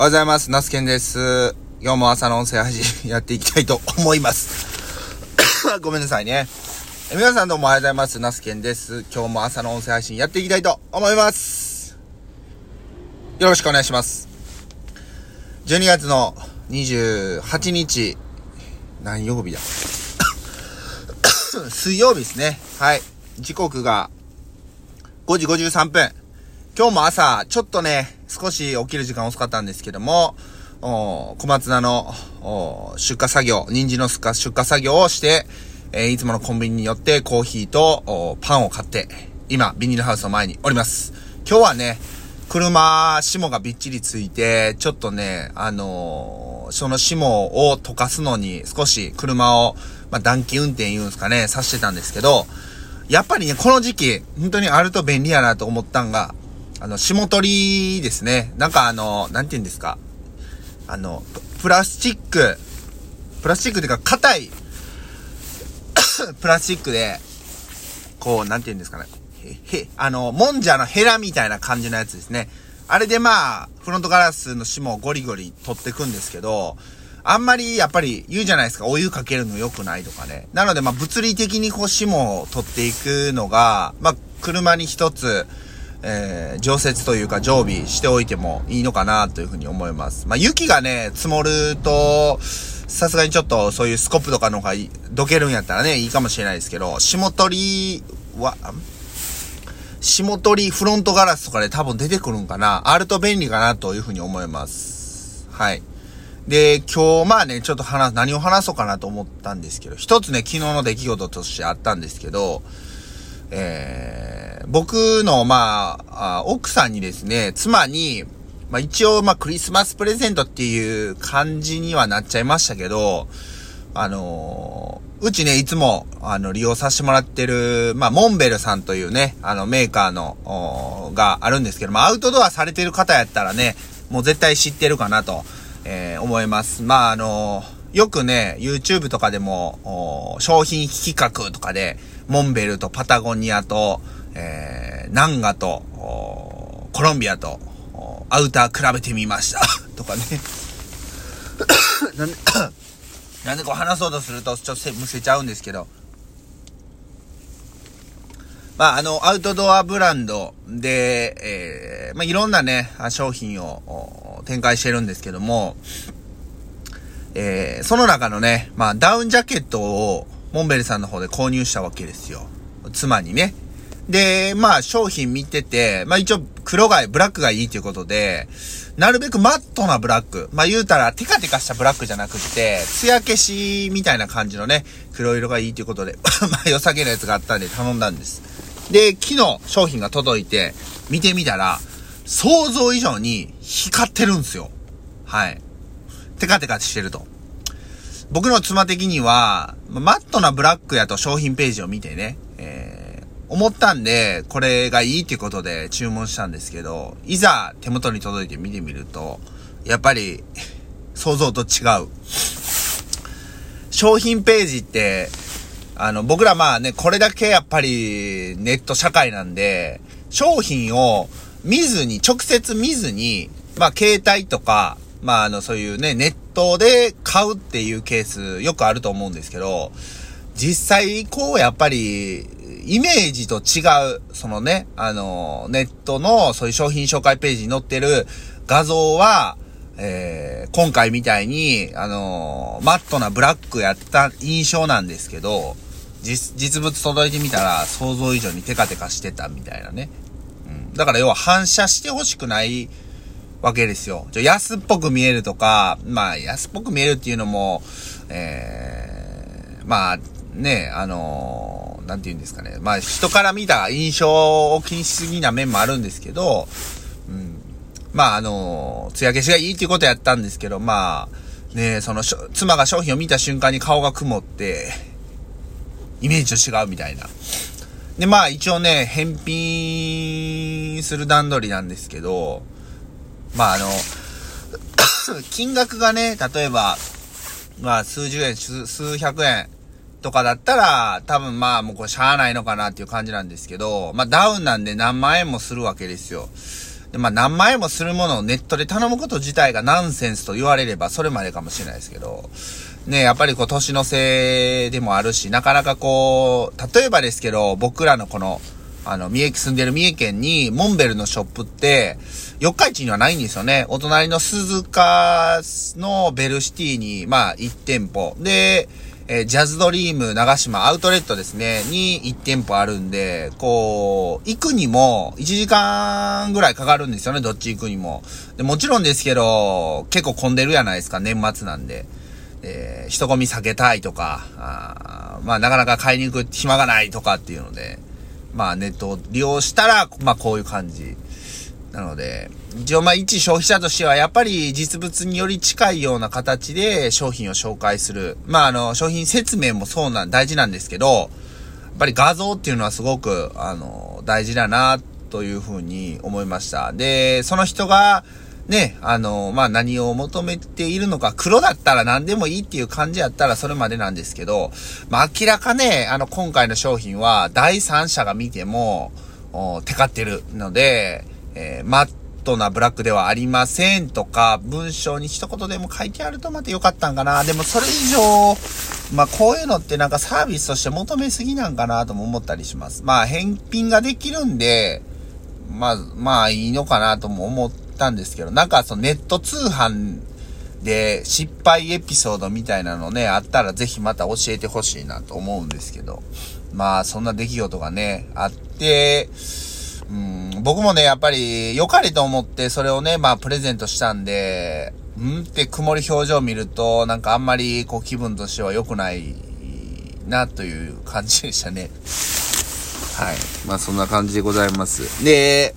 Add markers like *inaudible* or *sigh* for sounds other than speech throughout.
おはようございます。ナスケンです。今日も朝の音声配信 *laughs* やっていきたいと思います。*coughs* ごめんなさいね。皆さんどうもおはようございます。ナスケンです。今日も朝の音声配信やっていきたいと思います。よろしくお願いします。12月の28日、何曜日だ？*coughs* 水曜日ですね。はい。時刻が5時53分。今日も朝、ちょっとね、少し起きる時間遅かったんですけども、小松菜の出荷作業、人参の出荷作業をして、えー、いつものコンビニによってコーヒーとパンを買って、今、ビニールハウスの前におります。今日はね、車、霜がびっちりついて、ちょっとね、あのー、その霜を溶かすのに少し車を、まあ、暖気運転言うんですかね、さしてたんですけど、やっぱりね、この時期、本当にあると便利やなと思ったんが、あの、霜取りですね。なんかあの、なんて言うんですか。あの、プラスチック、プラスチックっていうか、硬い *coughs* プラスチックで、こう、なんて言うんですかね。へ、へ、あの、もんじゃのヘラみたいな感じのやつですね。あれでまあ、フロントガラスの霜をゴリゴリ取ってくんですけど、あんまりやっぱり言うじゃないですか、お湯かけるの良くないとかね。なのでまあ物理的にこう霜を取っていくのが、まあ車に一つ、えー、常設というか常備しておいてもいいのかなというふうに思います。まあ、雪がね、積もると、さすがにちょっとそういうスコップとかの方がどけるんやったらね、いいかもしれないですけど、霜取りは、霜取りフロントガラスとかで多分出てくるんかなあると便利かなというふうに思います。はい。で、今日まあね、ちょっと話、何を話そうかなと思ったんですけど、一つね、昨日の出来事としてあったんですけど、えー、僕の、まあ、奥さんにですね、妻に、まあ一応、まあクリスマスプレゼントっていう感じにはなっちゃいましたけど、あのー、うちね、いつも、あの、利用させてもらってる、まあ、モンベルさんというね、あの、メーカーの、があるんですけど、まあ、アウトドアされてる方やったらね、もう絶対知ってるかなと、えー、思います。まあ、あのー、よくね、YouTube とかでも、商品企画とかで、モンベルとパタゴニアと、えー、ナンガと、コロンビアと、アウター比べてみました *laughs* とかね *coughs* なんで、*coughs* なんでこう話そうとすると、ちょっとむせちゃうんですけど。まあ、あの、アウトドアブランドで、えー、まあ、いろんなね、商品を展開してるんですけども、えー、その中のね、まあ、ダウンジャケットを、モンベルさんの方で購入したわけですよ。妻にね。で、まあ商品見てて、まあ一応黒が、ブラックがいいということで、なるべくマットなブラック。まあ言うたらテカテカしたブラックじゃなくって、艶消しみたいな感じのね、黒色がいいということで、*laughs* まあ良さげなやつがあったんで頼んだんです。で、昨日商品が届いて、見てみたら、想像以上に光ってるんですよ。はい。テカテカしてると。僕の妻的には、マットなブラックやと商品ページを見てね、えー、思ったんで、これがいいってことで注文したんですけど、いざ手元に届いて見てみると、やっぱり、想像と違う。商品ページって、あの、僕らまあね、これだけやっぱりネット社会なんで、商品を見ずに、直接見ずに、まあ携帯とか、まあ、あの、そういうね、ネットで買うっていうケースよくあると思うんですけど、実際、こう、やっぱり、イメージと違う、そのね、あの、ネットのそういう商品紹介ページに載ってる画像は、えー、今回みたいに、あのマットなブラックやった印象なんですけど、実、実物届いてみたら想像以上にテカテカしてたみたいなね。うん。だから要は反射してほしくないわけですよ。ちょ安っぽく見えるとか、まあ安っぽく見えるっていうのも、えー、まあね、あのー、なんて言うんですかね。まあ人から見た印象を気にしすぎな面もあるんですけど、うん、まああのー、艶消しがいいっていうことやったんですけど、まあ、ね、その、妻が商品を見た瞬間に顔が曇って、イメージと違うみたいな。で、まあ一応ね、返品する段取りなんですけど、まああの、*coughs* 金額がね、例えば、まあ数十円、数百円とかだったら、多分まあもうこれしゃあないのかなっていう感じなんですけど、まあダウンなんで何万円もするわけですよ。で、まあ何万円もするものをネットで頼むこと自体がナンセンスと言われればそれまでかもしれないですけど、ね、やっぱりこう年のせいでもあるし、なかなかこう、例えばですけど、僕らのこの、あの、三重住んでる三重県に、モンベルのショップって、四日市にはないんですよね。お隣の鈴鹿のベルシティに、まあ、1店舗。で、えー、ジャズドリーム長島アウトレットですね、に1店舗あるんで、こう、行くにも1時間ぐらいかかるんですよね、どっち行くにも。でもちろんですけど、結構混んでるじゃないですか、年末なんで。えー、人混み避けたいとか、あまあなかなか買いに行く暇がないとかっていうので、まあネットを利用したら、まあこういう感じ。なので、一応まあ一消費者としてはやっぱり実物により近いような形で商品を紹介する。まああの商品説明もそうなん、大事なんですけど、やっぱり画像っていうのはすごくあの大事だなというふうに思いました。で、その人がね、あの、まあ、何を求めているのか、黒だったら何でもいいっていう感じやったらそれまでなんですけど、まあ、明らかね、あの、今回の商品は第三者が見ても、おテカってるので、えー、マットなブラックではありませんとか、文章に一言でも書いてあるとまた良かったんかな。でもそれ以上、まあこういうのってなんかサービスとして求めすぎなんかなとも思ったりします。まあ返品ができるんで、まあ、まあいいのかなとも思っ、たんですけど、なんかそのネット通販で失敗エピソードみたいなのね、あったらぜひまた教えてほしいなと思うんですけど。まあ、そんな出来事がね、あって、うん、僕もね、やっぱり良かれと思ってそれをね、まあプレゼントしたんで、んって曇り表情を見ると、なんかあんまりこう気分としては良くないなという感じでしたね。はい。まあそんな感じでございます。で、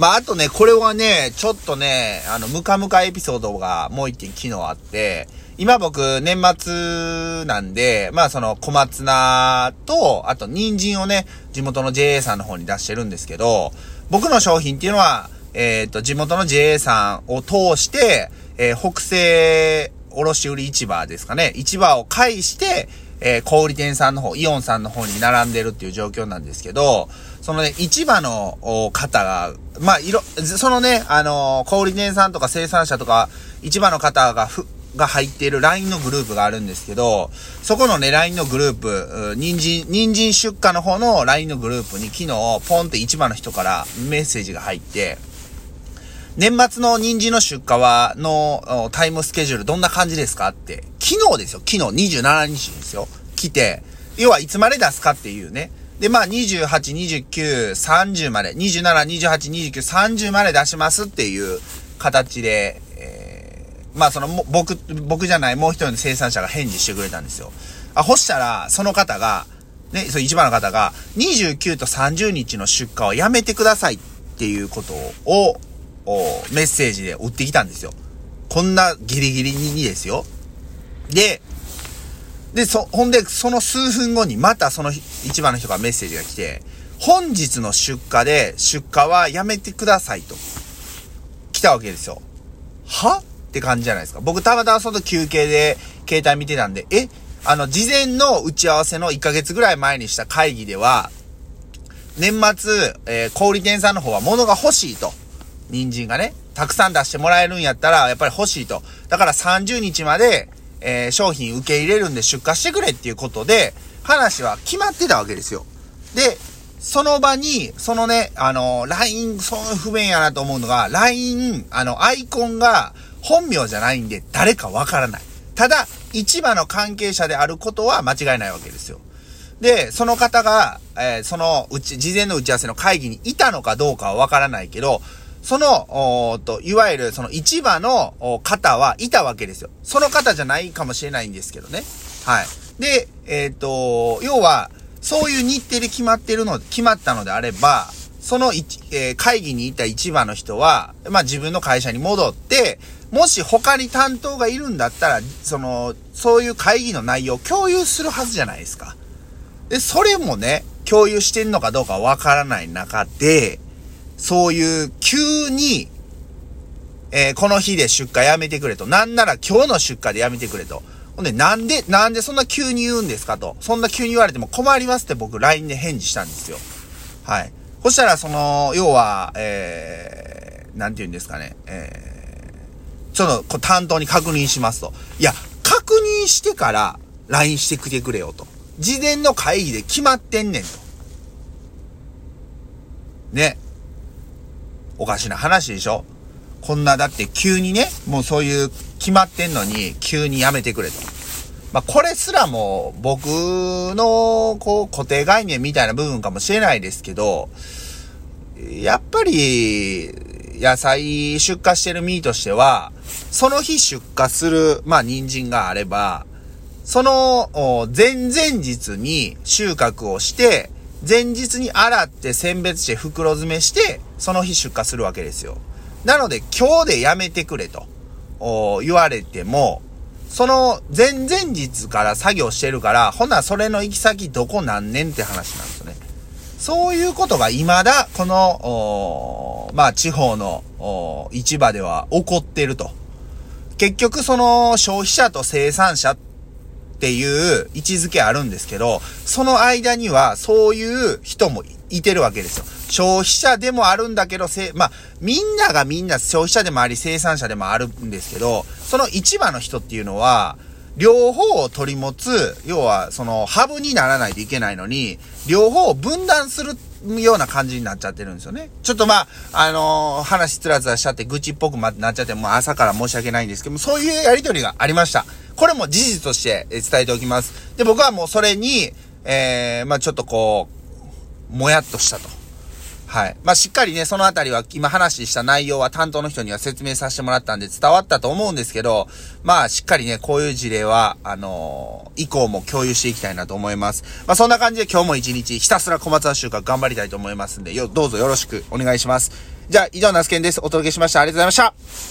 まあ、あとね、これはね、ちょっとね、あの、ムカムカエピソードがもう一件昨日あって、今僕、年末なんで、まあその小松菜と、あと人参をね、地元の JA さんの方に出してるんですけど、僕の商品っていうのは、えっ、ー、と、地元の JA さんを通して、えー、北西卸売市場ですかね、市場を介して、えー、小売店さんの方、イオンさんの方に並んでるっていう状況なんですけど、そのね、市場の方が、まあ、いろ、そのね、あのー、小売店さんとか生産者とか、市場の方がふ、が入っている LINE のグループがあるんですけど、そこのね、LINE のグループ、人参、人参出荷の方の LINE のグループに昨日、ポンって市場の人からメッセージが入って、年末の人参の出荷は、のタイムスケジュールどんな感じですかって、昨日ですよ、昨日27日ですよ、来て、要はいつまで出すかっていうね。で、まあ、28、29、30まで、27、28、29、30まで出しますっていう形で、まあ、その、僕、僕じゃない、もう一人の生産者が返事してくれたんですよ。あ、ほしたら、その方が、ね、その一番の方が、29と30日の出荷をやめてくださいっていうことを、メッセージで打ってきたんですよ。こんなギリギリにですよ。で、で、そ、ほんで、その数分後にまたその一番の人からメッセージが来て、本日の出荷で出荷はやめてくださいと。来たわけですよ。は？って感じじゃないですか。僕たまたまその休憩で携帯見てたんで、え？あの、事前の打ち合わせの1ヶ月ぐらい前にした会議では、年末、えー、小売店さんの方は物が欲しいと。人参がね、たくさん出してもらえるんやったら、やっぱり欲しいと。だから30日まで、えー、商品受け入れるんで出荷してくれっていうことで、話は決まってたわけですよ。で、その場に、そのね、あの、LINE、そう不便やなと思うのが、LINE、あの、アイコンが本名じゃないんで誰かわからない。ただ、市場の関係者であることは間違いないわけですよ。で、その方が、えー、そのうち、事前の打ち合わせの会議にいたのかどうかはわからないけど、その、おと、いわゆるその市場の方はいたわけですよ。その方じゃないかもしれないんですけどね。はい。で、えっ、と、要は、そういう日程で決まってるの、決まったのであれば、その、えー、会議にいた市場の人は、まあ自分の会社に戻って、もし他に担当がいるんだったら、その、そういう会議の内容を共有するはずじゃないですか。で、それもね、共有してんのかどうかわからない中で、そういう急に、えー、この日で出荷やめてくれと。なんなら今日の出荷でやめてくれと。ほんで、なんで、なんでそんな急に言うんですかと。そんな急に言われても困りますって僕 LINE で返事したんですよ。はい。そしたら、その、要は、えー、なんて言うんですかね、えー、その、担当に確認しますと。いや、確認してから LINE してきてくれよと。事前の会議で決まってんねんと。ね。おかしな話でしょこんな、だって急にね、もうそういう決まってんのに、急にやめてくれと。まあ、これすらも僕の、こう、固定概念みたいな部分かもしれないですけど、やっぱり、野菜出荷してる身としては、その日出荷する、まあ、人参があれば、その、前々日に収穫をして、前日に洗って選別して袋詰めして、その日出荷するわけですよ。なので、今日でやめてくれと、言われても、その前々日から作業してるから、ほな、それの行き先どこなんねんって話なんですよね。そういうことが未だ、この、まあ、地方の市場では起こってると。結局、その消費者と生産者っていう位置づけあるんですけど、その間にはそういう人もいてるわけですよ。消費者でもあるんだけど、せ、まあ、みんながみんな消費者でもあり生産者でもあるんですけど、その市場の人っていうのは、両方を取り持つ、要はそのハブにならないといけないのに、両方を分断するような感じになっちゃってるんですよね。ちょっとまあ、あのー、話つらつらしちゃって愚痴っぽくなっちゃって、もう朝から申し訳ないんですけども、そういうやりとりがありました。これも事実として伝えておきます。で、僕はもうそれに、えー、まあちょっとこう、もやっとしたと。はい。まあ、しっかりね、そのあたりは今話した内容は担当の人には説明させてもらったんで伝わったと思うんですけど、まあ、しっかりね、こういう事例は、あのー、以降も共有していきたいなと思います。まあ、そんな感じで今日も一日ひたすら小松菜収穫頑張りたいと思いますんで、よ、どうぞよろしくお願いします。じゃあ、以上、ナスケンです。お届けしました。ありがとうございました。